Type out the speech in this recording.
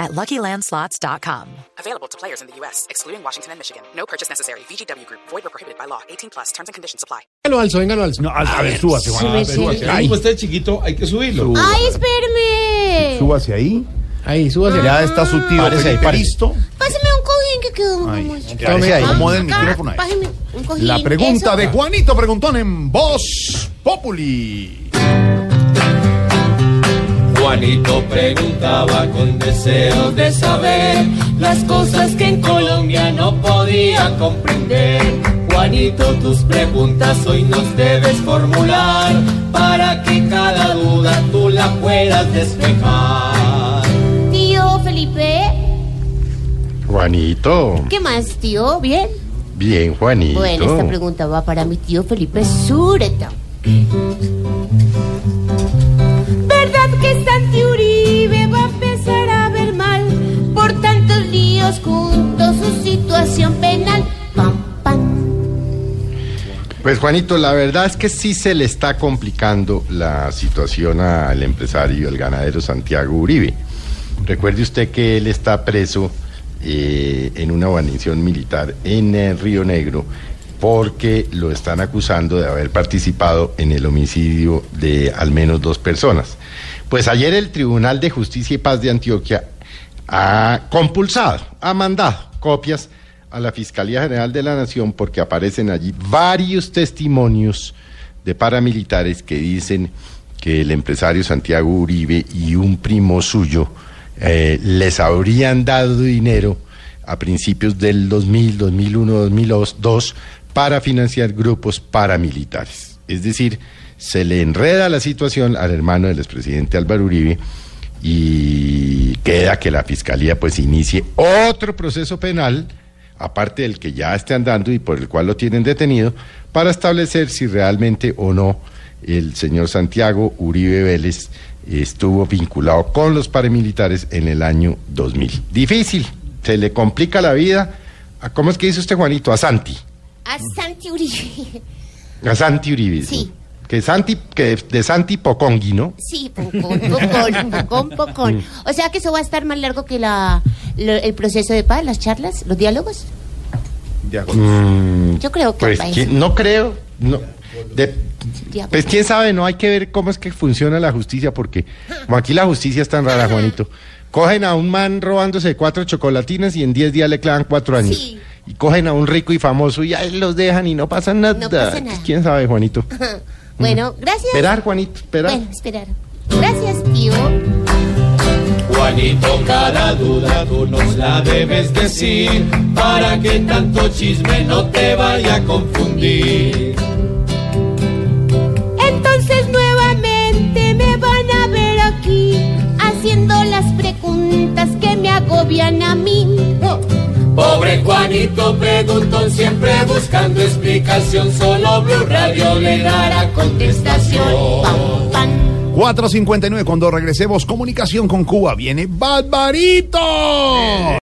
at LuckyLandSlots.com. Available to players in the U.S., excluding Washington and Michigan. No purchase necessary. VGW Group. Void or prohibited by law. 18 plus. Terms and conditions apply. Véngalo alzo, véngalo alzo. No, a, a ver, súbase, Juan. súbase. Ahí, como está chiquito, hay que subirlo. ¡Ay, espérame! Súbase ahí. Ahí, súbase. Ya está su tío Párese ahí, listo. Pásame un cojín que quedó Ahí, como Tome ahí. Acomode el micrófono ahí. Pásame un cojín. La pregunta Eso. de Juanito Preguntón en Voz Populi. Juanito preguntaba con deseos de saber las cosas que en Colombia no podía comprender. Juanito, tus preguntas hoy nos debes formular para que cada duda tú la puedas despejar. Tío Felipe, Juanito, ¿qué más, tío? ¿Bien? bien Juanito. Bueno, esta pregunta va para mi tío Felipe Sureta. ¿Verdad que Santi Uribe va a empezar a ver mal por tantos líos juntos su situación penal? Pam, pam. Pues Juanito, la verdad es que sí se le está complicando la situación al empresario, el ganadero Santiago Uribe. Recuerde usted que él está preso eh, en una guarnición militar en eh, Río Negro porque lo están acusando de haber participado en el homicidio de al menos dos personas. Pues ayer el Tribunal de Justicia y Paz de Antioquia ha compulsado, ha mandado copias a la Fiscalía General de la Nación porque aparecen allí varios testimonios de paramilitares que dicen que el empresario Santiago Uribe y un primo suyo eh, les habrían dado dinero a principios del 2000, 2001, 2002 para financiar grupos paramilitares. Es decir, se le enreda la situación al hermano del expresidente Álvaro Uribe y queda que la fiscalía pues inicie otro proceso penal, aparte del que ya está andando y por el cual lo tienen detenido, para establecer si realmente o no el señor Santiago Uribe Vélez estuvo vinculado con los paramilitares en el año 2000. Difícil, se le complica la vida. ¿Cómo es que dice usted, Juanito? A Santi. A Santi Uribe. A Santi Uribe. Sí. Que Santi, que de Santi Pocongui, ¿no? Sí, pocón, pocón, pocón, pocón. O sea que eso va a estar más largo que la, lo- el proceso de paz, las charlas, los diálogos. Mm, Yo creo que pues va a ¿quién- ser. no creo. No, de- pues quién sabe, no hay que ver cómo es que funciona la justicia, porque como aquí la justicia es tan rara, Juanito. Cogen a un man robándose cuatro chocolatinas y en diez días le clavan cuatro años. Sí. Y cogen a un rico y famoso y ahí los dejan y no pasa nada. No pasa nada. Quién sabe, Juanito. Bueno, gracias. Esperar, Juanito, esperar. Bueno, esperar. Gracias, tío. Juanito, cada duda tú nos la debes decir para que tanto chisme no te vaya a confundir. Juanito preguntó siempre buscando explicación, solo Blue Radio le dará contestación. Pam, pam. 4.59. Cuando regresemos, comunicación con Cuba. Viene Barbarito.